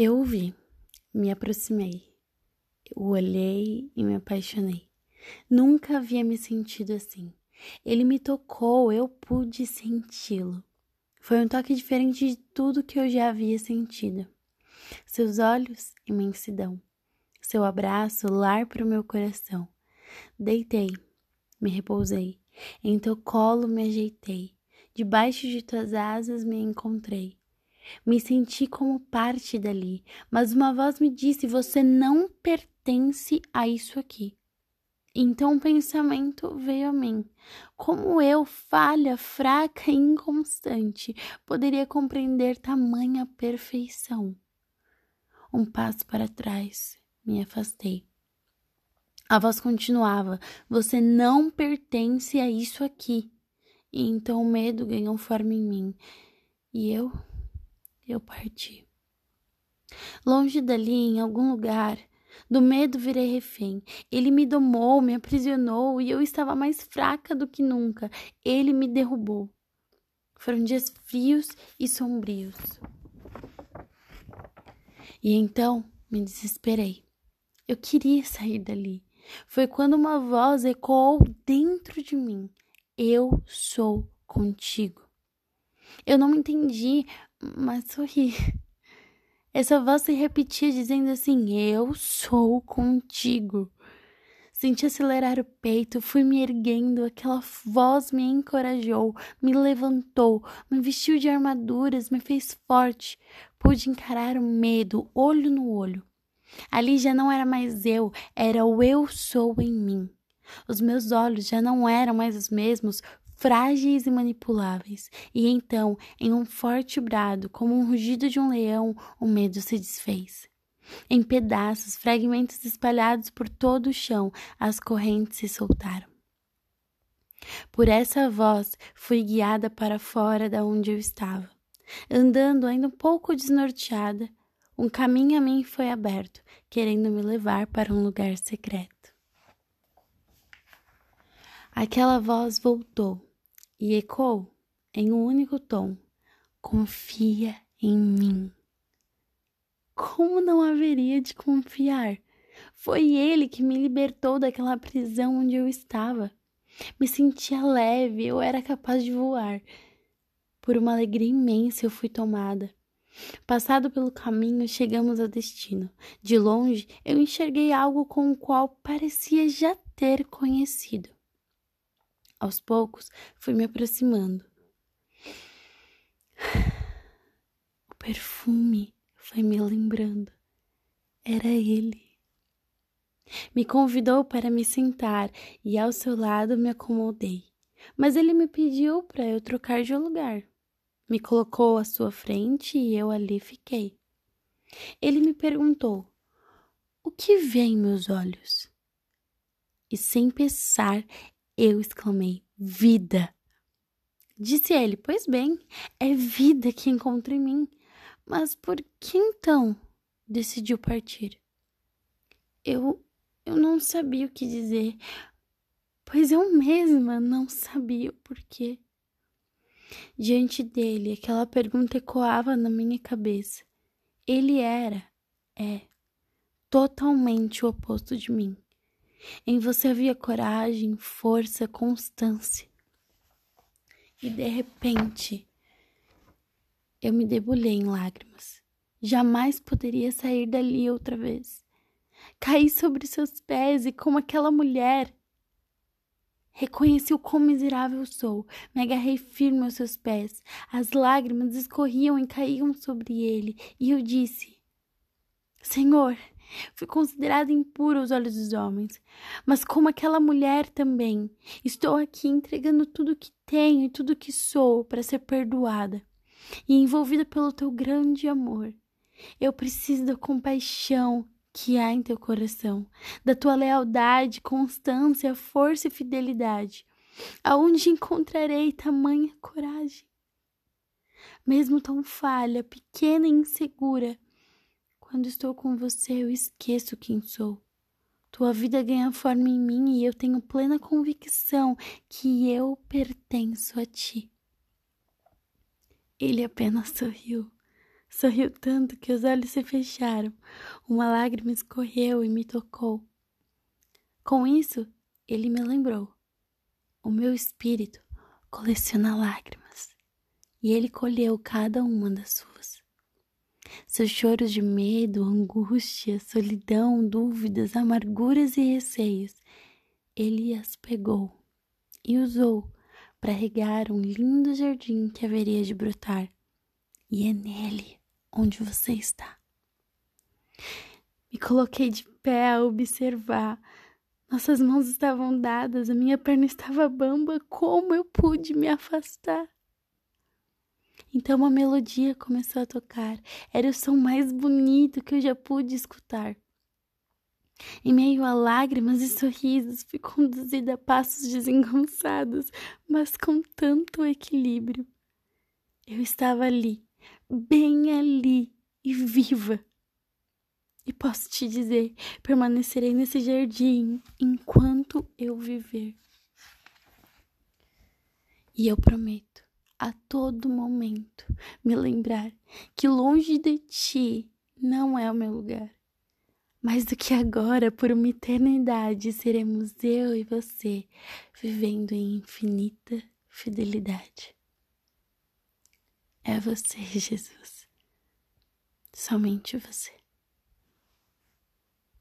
Eu o vi, me aproximei, o olhei e me apaixonei. Nunca havia me sentido assim. Ele me tocou, eu pude senti-lo. Foi um toque diferente de tudo que eu já havia sentido. Seus olhos, imensidão. Seu abraço, lar para o meu coração. Deitei, me repousei. Em teu colo me ajeitei. Debaixo de tuas asas me encontrei. Me senti como parte dali, mas uma voz me disse: Você não pertence a isso aqui. Então um pensamento veio a mim. Como eu, falha, fraca e inconstante, poderia compreender tamanha perfeição? Um passo para trás, me afastei. A voz continuava: Você não pertence a isso aqui. E então o medo ganhou forma em mim. E eu eu parti. Longe dali, em algum lugar, do medo virei refém. Ele me domou, me aprisionou e eu estava mais fraca do que nunca. Ele me derrubou. Foram dias frios e sombrios. E então me desesperei. Eu queria sair dali. Foi quando uma voz ecoou dentro de mim: Eu sou contigo. Eu não entendi, mas sorri. Essa voz se repetia dizendo assim: Eu sou contigo. Senti acelerar o peito, fui me erguendo, aquela voz me encorajou, me levantou, me vestiu de armaduras, me fez forte. Pude encarar o medo, olho no olho. Ali já não era mais eu, era o eu sou em mim. Os meus olhos já não eram mais os mesmos, frágeis e manipuláveis, e então, em um forte brado, como um rugido de um leão, o medo se desfez. Em pedaços, fragmentos espalhados por todo o chão, as correntes se soltaram. Por essa voz fui guiada para fora da onde eu estava. Andando ainda um pouco desnorteada, um caminho a mim foi aberto, querendo me levar para um lugar secreto. Aquela voz voltou, e ecoou em um único tom: Confia em mim. Como não haveria de confiar? Foi ele que me libertou daquela prisão onde eu estava. Me sentia leve, eu era capaz de voar. Por uma alegria imensa eu fui tomada. Passado pelo caminho, chegamos ao destino. De longe, eu enxerguei algo com o qual parecia já ter conhecido. Aos poucos, fui me aproximando. O perfume foi me lembrando. Era ele. Me convidou para me sentar e ao seu lado me acomodei. Mas ele me pediu para eu trocar de lugar. Me colocou à sua frente e eu ali fiquei. Ele me perguntou: O que vê em meus olhos? E sem pensar, eu exclamei: Vida! Disse ele: Pois bem, é vida que encontro em mim. Mas por que então decidiu partir? Eu, eu não sabia o que dizer, pois eu mesma não sabia o porquê. Diante dele, aquela pergunta ecoava na minha cabeça. Ele era, é, totalmente o oposto de mim. Em você havia coragem, força, constância. E de repente, eu me debulhei em lágrimas. Jamais poderia sair dali outra vez. Caí sobre seus pés e, como aquela mulher, reconheci o quão miserável sou. Me agarrei firme aos seus pés. As lágrimas escorriam e caíam sobre ele. E eu disse: Senhor, Fui considerada impura aos olhos dos homens, mas como aquela mulher também, estou aqui entregando tudo que tenho e tudo que sou para ser perdoada e envolvida pelo teu grande amor. Eu preciso da compaixão que há em teu coração, da tua lealdade, constância, força e fidelidade. Aonde encontrarei tamanha coragem? Mesmo tão falha, pequena e insegura, quando estou com você, eu esqueço quem sou. Tua vida ganha forma em mim e eu tenho plena convicção que eu pertenço a ti. Ele apenas sorriu, Sorriu tanto que os olhos se fecharam. Uma lágrima escorreu e me tocou. Com isso, ele me lembrou. O meu espírito coleciona lágrimas e ele colheu cada uma das suas. Seus choros de medo, angústia, solidão, dúvidas, amarguras e receios, ele as pegou e usou para regar um lindo jardim que haveria de brotar. E é nele onde você está. Me coloquei de pé a observar. Nossas mãos estavam dadas, a minha perna estava bamba. Como eu pude me afastar? Então uma melodia começou a tocar. Era o som mais bonito que eu já pude escutar. Em meio a lágrimas e sorrisos, fui conduzida a passos desengonçados, mas com tanto equilíbrio. Eu estava ali, bem ali e viva. E posso te dizer, permanecerei nesse jardim enquanto eu viver. E eu prometo, a todo momento, me lembrar que longe de ti não é o meu lugar mais do que agora, por uma eternidade, seremos eu e você vivendo em infinita fidelidade. É você, Jesus. Somente você.